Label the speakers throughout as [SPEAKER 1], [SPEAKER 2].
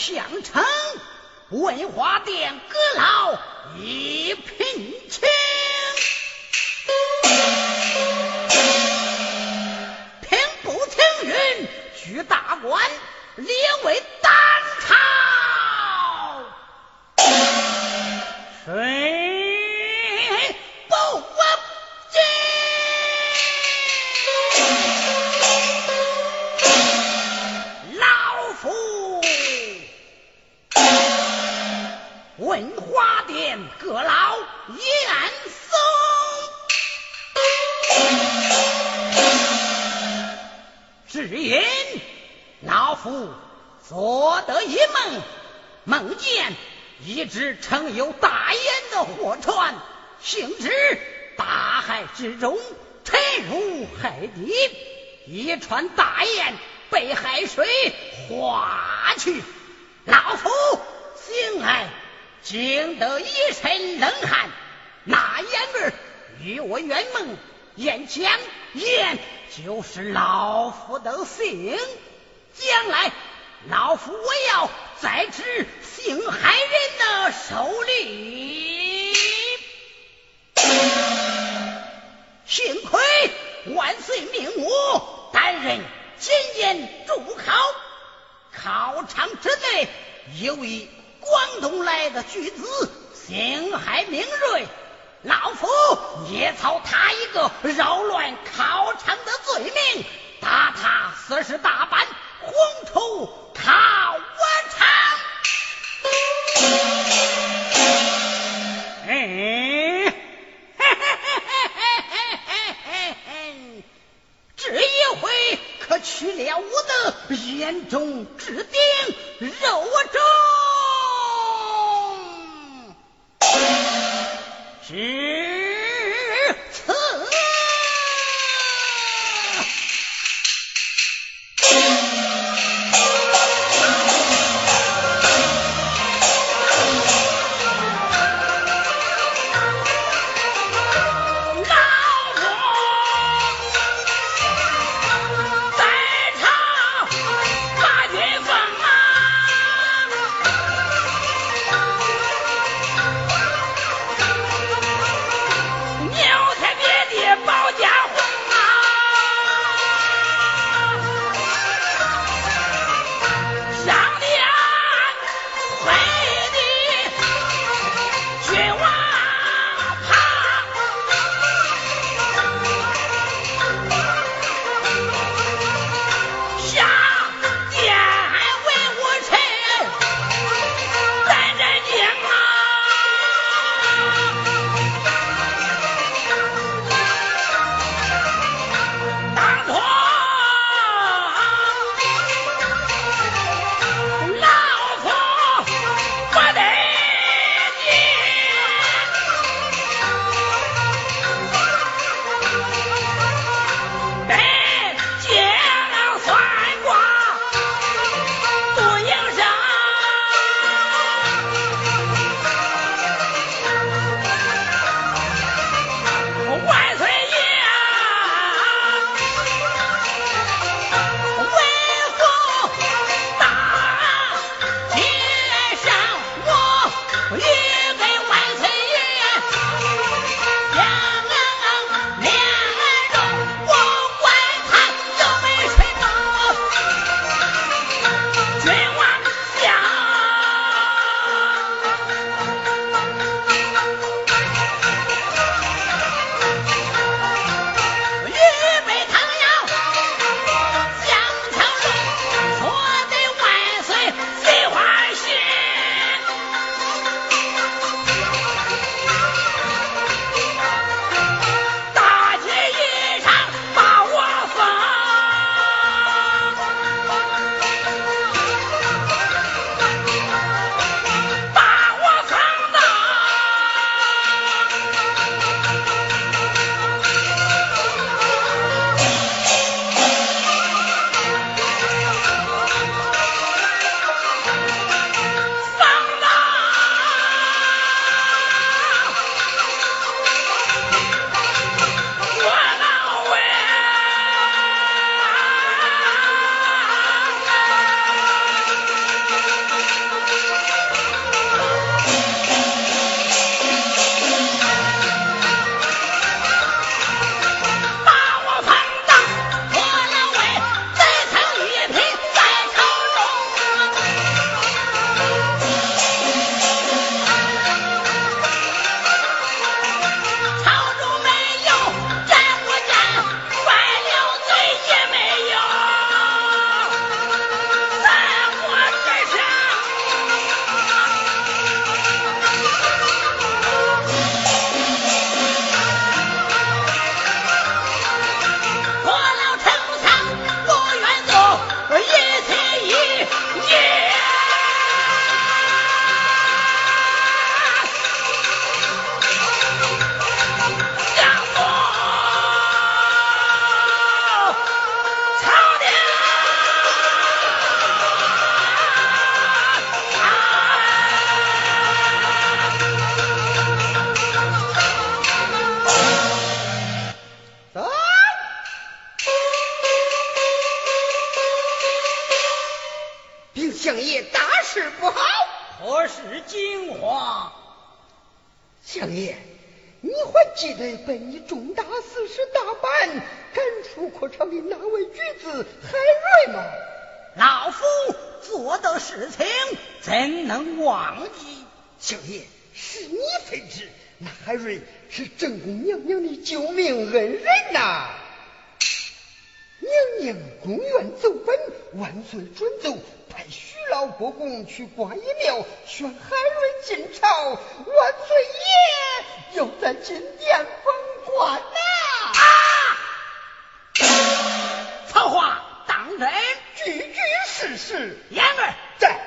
[SPEAKER 1] 相称，文华殿阁老一片。只因老夫所得一梦，梦见一只乘有大雁的货船，行至大海之中，沉入海底，一串大雁被海水划去，老夫醒来惊得一身冷汗，那烟儿与我圆梦。眼前眼就是老夫的姓。将来老夫我要在之姓海人的手里幸亏万岁命我担任检验主考。考场之内有一广东来的巨子姓海明锐老夫野草他一个扰乱考场的罪名打他四十大板红头咔我场。诶嘿嘿嘿嘿嘿嘿嘿嘿嘿这一回可去了我的眼中之钉肉中。之
[SPEAKER 2] 记得被你重大事实大办赶出课场的那位女子海瑞吗？
[SPEAKER 1] 老夫做的事情怎能忘记？
[SPEAKER 2] 相爷，是你非之，那海瑞是正宫娘娘的救命恩人呐。娘娘宫院奏本，万岁准奏，派徐老国公去观音庙选海瑞进朝。万岁爷又在金殿封官呐！
[SPEAKER 1] 此话当真？
[SPEAKER 2] 句句事实。
[SPEAKER 1] 言儿
[SPEAKER 2] 在，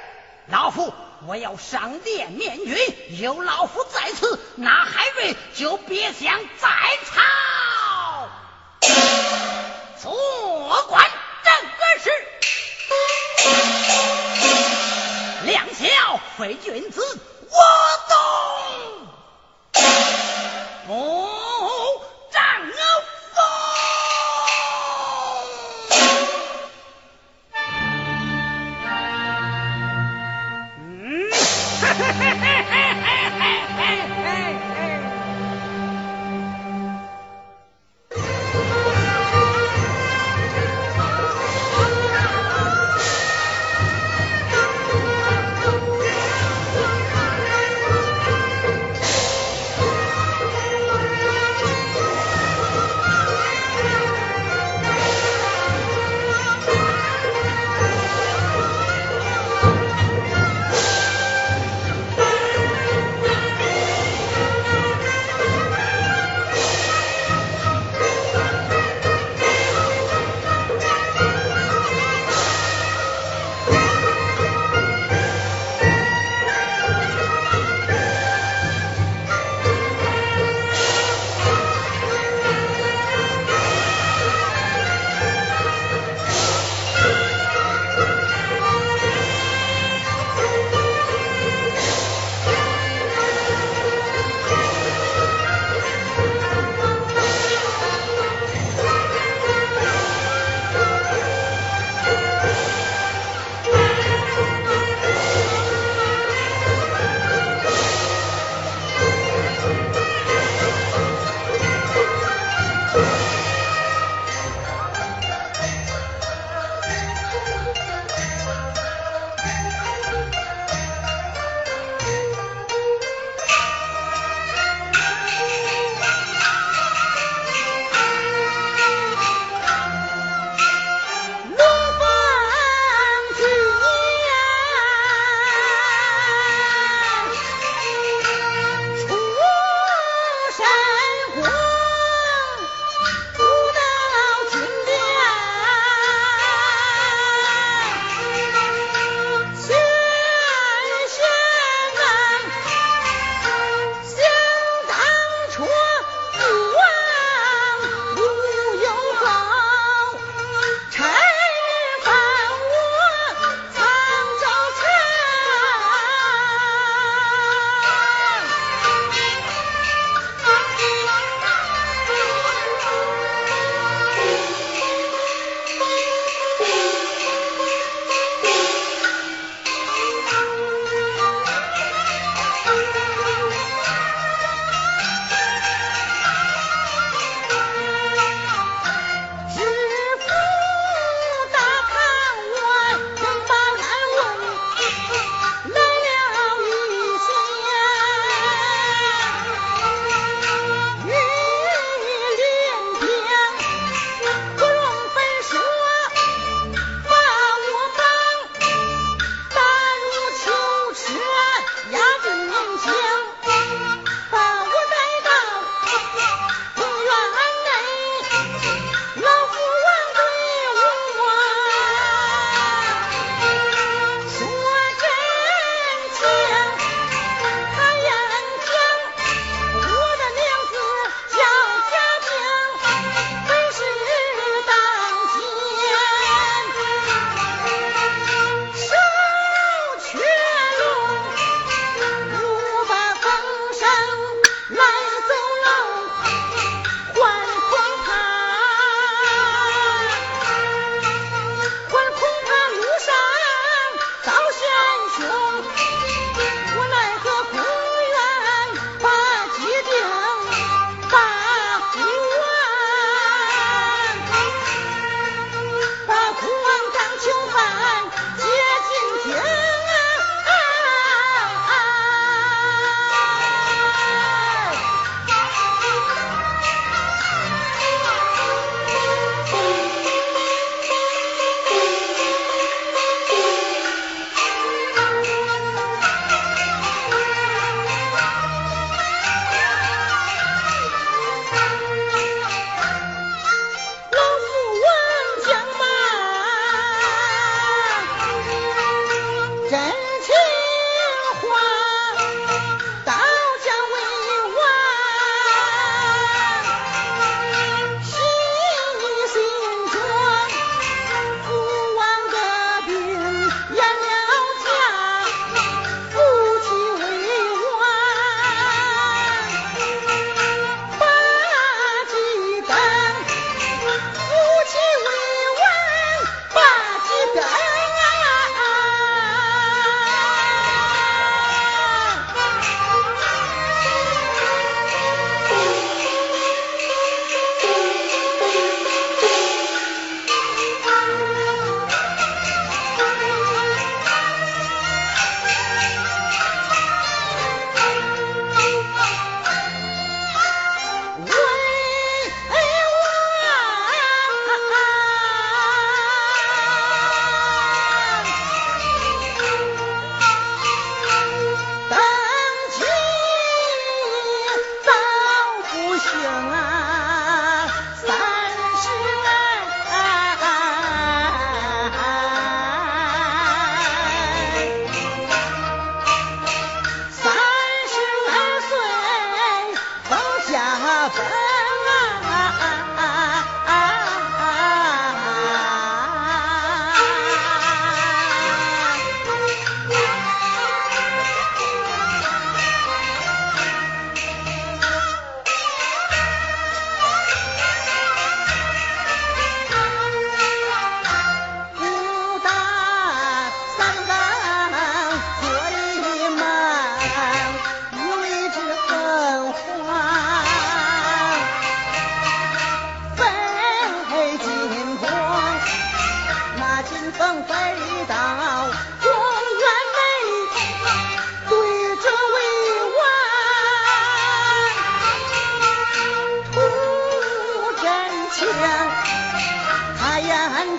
[SPEAKER 1] 老夫我要上殿面君，有老夫在此，那海瑞就别想再吵。为君子。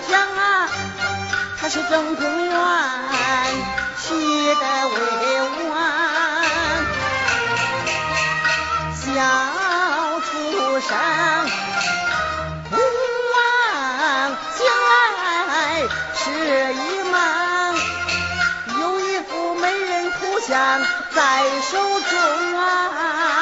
[SPEAKER 3] 讲啊，他是正公园起的未严，小出生不忘将来是一梦，有一副美人图像在手中啊。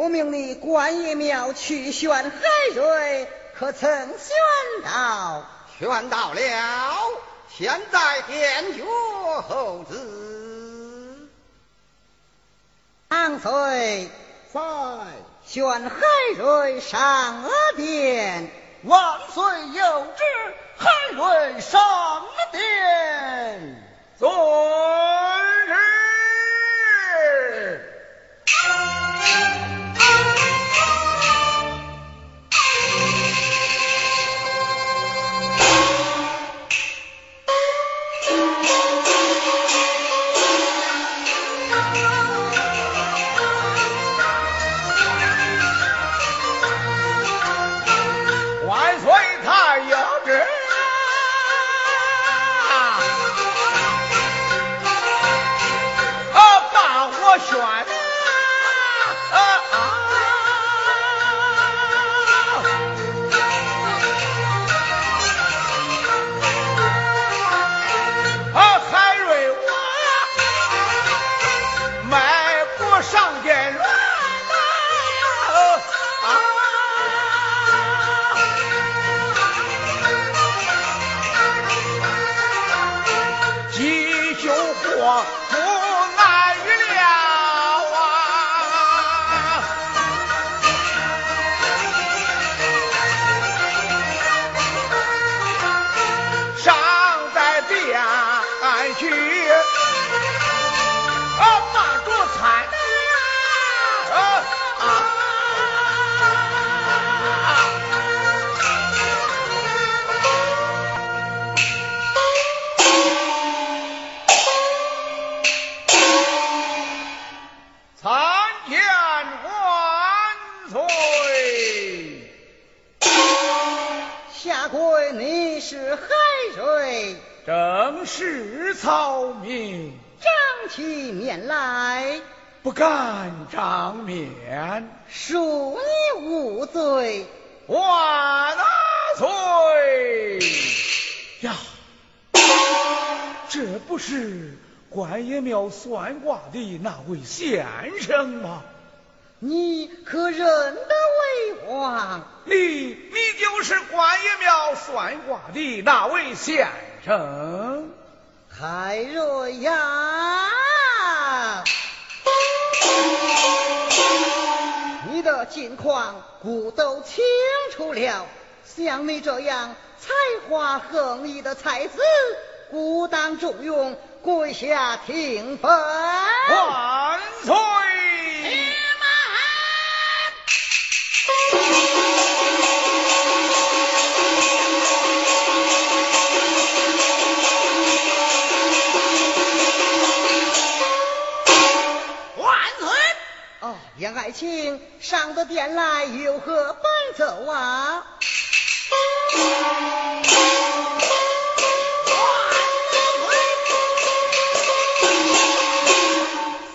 [SPEAKER 3] 我命你观音庙去选海瑞，可曾选到？
[SPEAKER 2] 选到了，现在殿约候旨。
[SPEAKER 3] 唐岁
[SPEAKER 2] 在
[SPEAKER 3] 选海瑞上殿，
[SPEAKER 2] 万岁有旨，海瑞上殿。
[SPEAKER 4] 遵旨。不敢张面，
[SPEAKER 3] 恕你无罪，
[SPEAKER 4] 万岁呀！这不是关爷庙算卦的那位先生吗？
[SPEAKER 3] 你可认得为王？
[SPEAKER 4] 你你就是关爷庙算卦的那位先生？
[SPEAKER 3] 海瑞呀，近况孤都清楚了。像你这样才华横溢的才子，孤当重用，跪下听分。万
[SPEAKER 4] 岁！
[SPEAKER 3] 爱卿上得殿来有何奔走啊？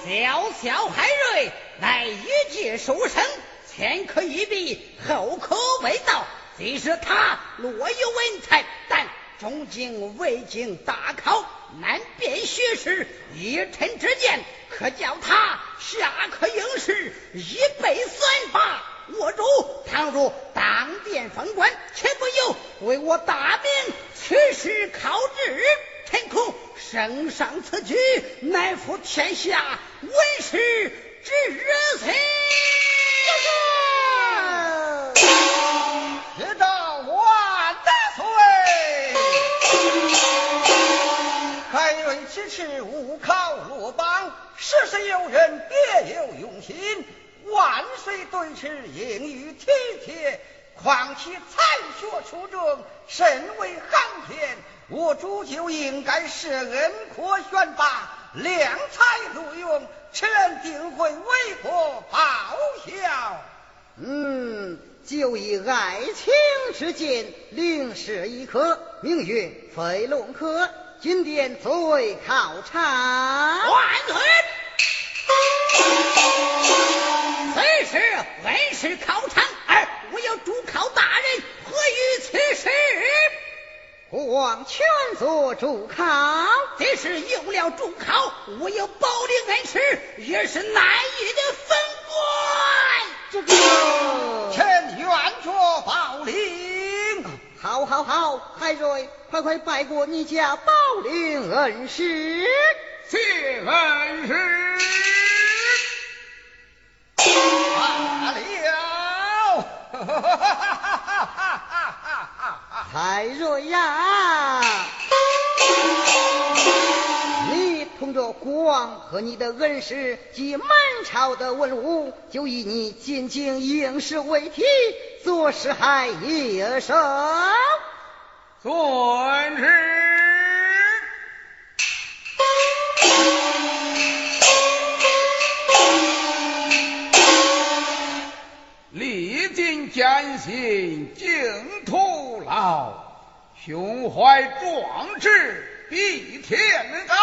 [SPEAKER 1] 小小海瑞乃一介书生，前科一笔，后科未到。即使他若有文才，但终究未经大考，难辨学识，一臣之见，可叫他下课应试，一备算法。我主倘若当殿封官，且不由为我大明取士考制，臣恐圣上此举，乃负天下文士之心。
[SPEAKER 2] 此次误考落榜，实是有人别有用心。万岁对此应予体贴。况其才学出众，甚为罕见，我主就应该是恩科选拔，量才录用，此人定会为国报效。
[SPEAKER 3] 嗯，就以爱卿之见，领试一科，名曰飞龙科。今天作为考察，万
[SPEAKER 1] 岁！虽是是恩师考场，而我有主考大人，何于此事？
[SPEAKER 3] 国王全做主考，
[SPEAKER 1] 这是有了主考，我有保龄恩师，也是难遇的分官。
[SPEAKER 3] 这个，
[SPEAKER 2] 臣愿做保领。
[SPEAKER 3] 好，好，好，海瑞，快快拜过你家宝林恩师。
[SPEAKER 4] 谢恩师。罢
[SPEAKER 2] 了。
[SPEAKER 3] 海瑞呀，你同着国王和你的恩师及满朝的文武，就以你进京应试为题，作诗还一首。
[SPEAKER 4] 尊师。历尽艰辛净徒劳，胸怀壮志比天高。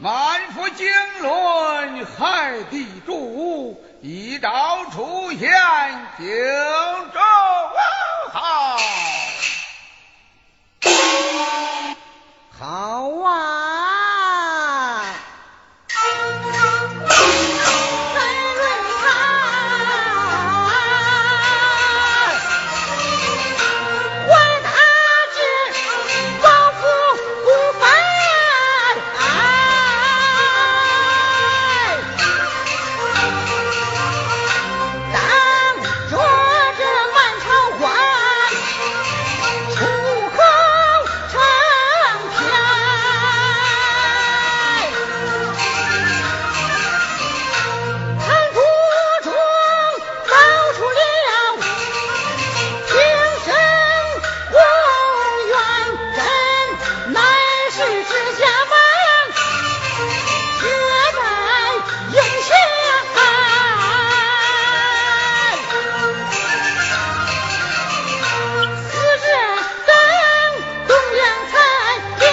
[SPEAKER 4] 满腹经纶海地主，一朝出现荆州好。
[SPEAKER 3] 好啊！